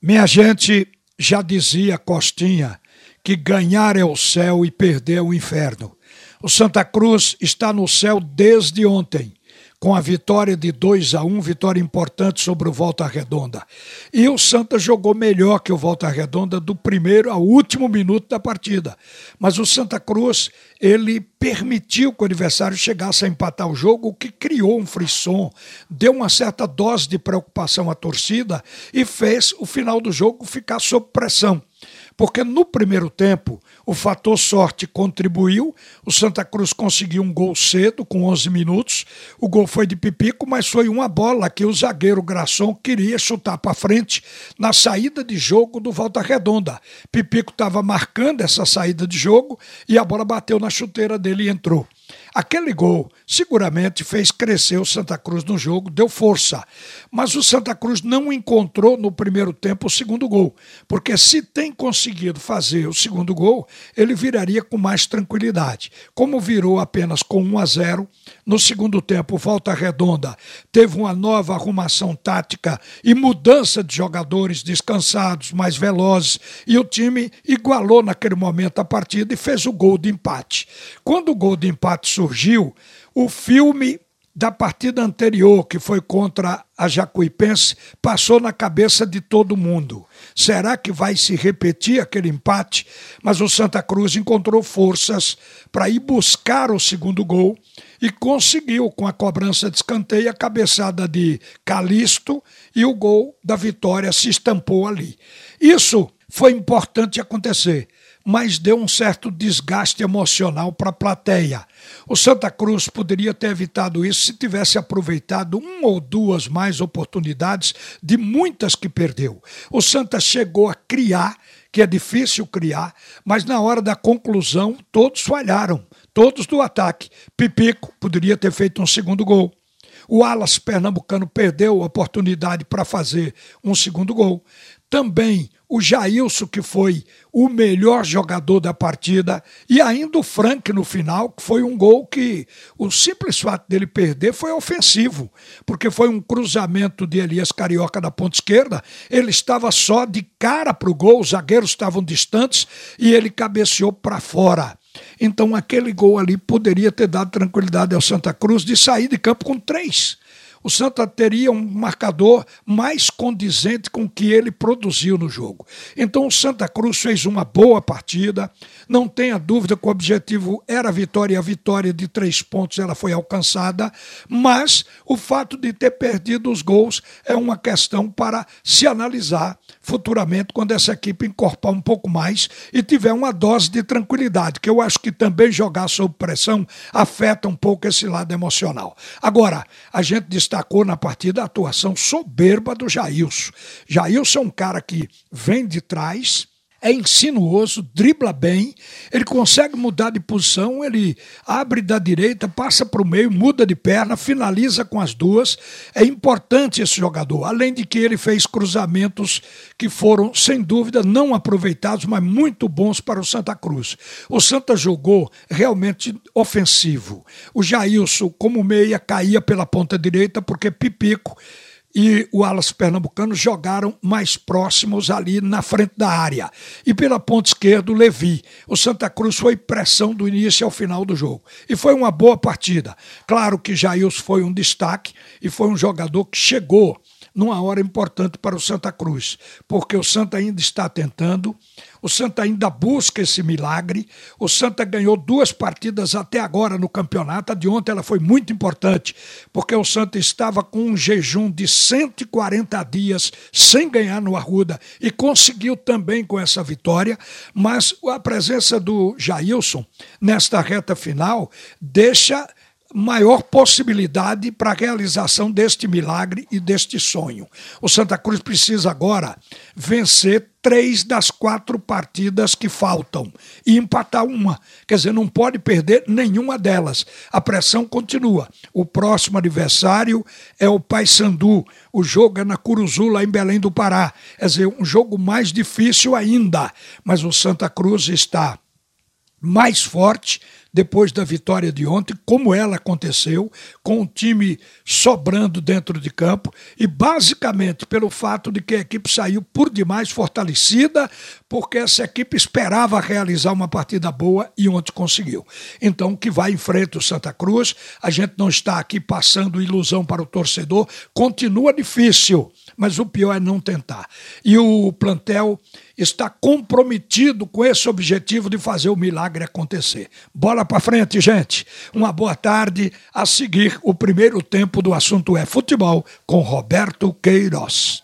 Minha gente, já dizia Costinha que ganhar é o céu e perder é o inferno. O Santa Cruz está no céu desde ontem com a vitória de 2 a 1 vitória importante sobre o Volta Redonda. E o Santa jogou melhor que o Volta Redonda do primeiro ao último minuto da partida. Mas o Santa Cruz, ele permitiu que o adversário chegasse a empatar o jogo, o que criou um frisson, deu uma certa dose de preocupação à torcida e fez o final do jogo ficar sob pressão porque no primeiro tempo o fator sorte contribuiu, o Santa Cruz conseguiu um gol cedo, com 11 minutos, o gol foi de Pipico, mas foi uma bola que o zagueiro Graçon queria chutar para frente na saída de jogo do Volta Redonda. Pipico estava marcando essa saída de jogo e a bola bateu na chuteira dele e entrou. Aquele gol seguramente fez crescer o Santa Cruz no jogo, deu força. Mas o Santa Cruz não encontrou no primeiro tempo o segundo gol, porque se tem conseguido fazer o segundo gol, ele viraria com mais tranquilidade. Como virou apenas com 1 a 0, no segundo tempo, Volta Redonda teve uma nova arrumação tática e mudança de jogadores descansados, mais velozes, e o time igualou naquele momento a partida e fez o gol de empate. Quando o gol de empate surgiu, o filme da partida anterior, que foi contra a Jacuipense, passou na cabeça de todo mundo. Será que vai se repetir aquele empate? Mas o Santa Cruz encontrou forças para ir buscar o segundo gol e conseguiu, com a cobrança de escanteio, a cabeçada de Calisto e o gol da vitória se estampou ali. Isso foi importante acontecer mas deu um certo desgaste emocional para a plateia. O Santa Cruz poderia ter evitado isso se tivesse aproveitado uma ou duas mais oportunidades de muitas que perdeu. O Santa chegou a criar, que é difícil criar, mas na hora da conclusão todos falharam, todos do ataque. Pipico poderia ter feito um segundo gol. O Alas Pernambucano perdeu a oportunidade para fazer um segundo gol. Também o Jailson, que foi o melhor jogador da partida, e ainda o Frank no final, que foi um gol que o simples fato dele perder foi ofensivo, porque foi um cruzamento de Elias Carioca da ponta esquerda, ele estava só de cara para o gol, os zagueiros estavam distantes e ele cabeceou para fora. Então aquele gol ali poderia ter dado tranquilidade ao Santa Cruz de sair de campo com três o Santa teria um marcador mais condizente com o que ele produziu no jogo. Então o Santa Cruz fez uma boa partida, não tenha dúvida que o objetivo era a vitória e a vitória de três pontos ela foi alcançada, mas o fato de ter perdido os gols é uma questão para se analisar futuramente quando essa equipe encorpar um pouco mais e tiver uma dose de tranquilidade, que eu acho que também jogar sob pressão afeta um pouco esse lado emocional. Agora, a gente destacou na partida a atuação soberba do Jailson. Jailson é um cara que vem de trás é insinuoso, dribla bem, ele consegue mudar de posição, ele abre da direita, passa para o meio, muda de perna, finaliza com as duas. É importante esse jogador, além de que ele fez cruzamentos que foram, sem dúvida, não aproveitados, mas muito bons para o Santa Cruz. O Santa jogou realmente ofensivo. O Jailson, como meia, caía pela ponta direita, porque Pipico e o Alas Pernambucano jogaram mais próximos ali na frente da área. E pela ponta esquerda, o Levi. O Santa Cruz foi pressão do início ao final do jogo. E foi uma boa partida. Claro que Jailson foi um destaque e foi um jogador que chegou numa hora importante para o Santa Cruz, porque o Santa ainda está tentando, o Santa ainda busca esse milagre. O Santa ganhou duas partidas até agora no campeonato. A de ontem ela foi muito importante, porque o Santa estava com um jejum de 140 dias sem ganhar no Arruda e conseguiu também com essa vitória. Mas a presença do Jailson nesta reta final deixa maior possibilidade para a realização deste milagre e deste sonho. O Santa Cruz precisa agora vencer três das quatro partidas que faltam e empatar uma. Quer dizer, não pode perder nenhuma delas. A pressão continua. O próximo adversário é o Paysandu. O jogo é na Curuzu, lá em Belém do Pará. Quer dizer, um jogo mais difícil ainda. Mas o Santa Cruz está mais forte depois da vitória de ontem, como ela aconteceu, com o time sobrando dentro de campo e basicamente pelo fato de que a equipe saiu por demais fortalecida, porque essa equipe esperava realizar uma partida boa e ontem conseguiu. Então, que vai em frente o Santa Cruz, a gente não está aqui passando ilusão para o torcedor, continua difícil, mas o pior é não tentar. E o plantel está comprometido com esse objetivo de fazer o milagre acontecer. Bola para frente, gente. Uma boa tarde. A seguir, o primeiro tempo do assunto é futebol com Roberto Queiroz.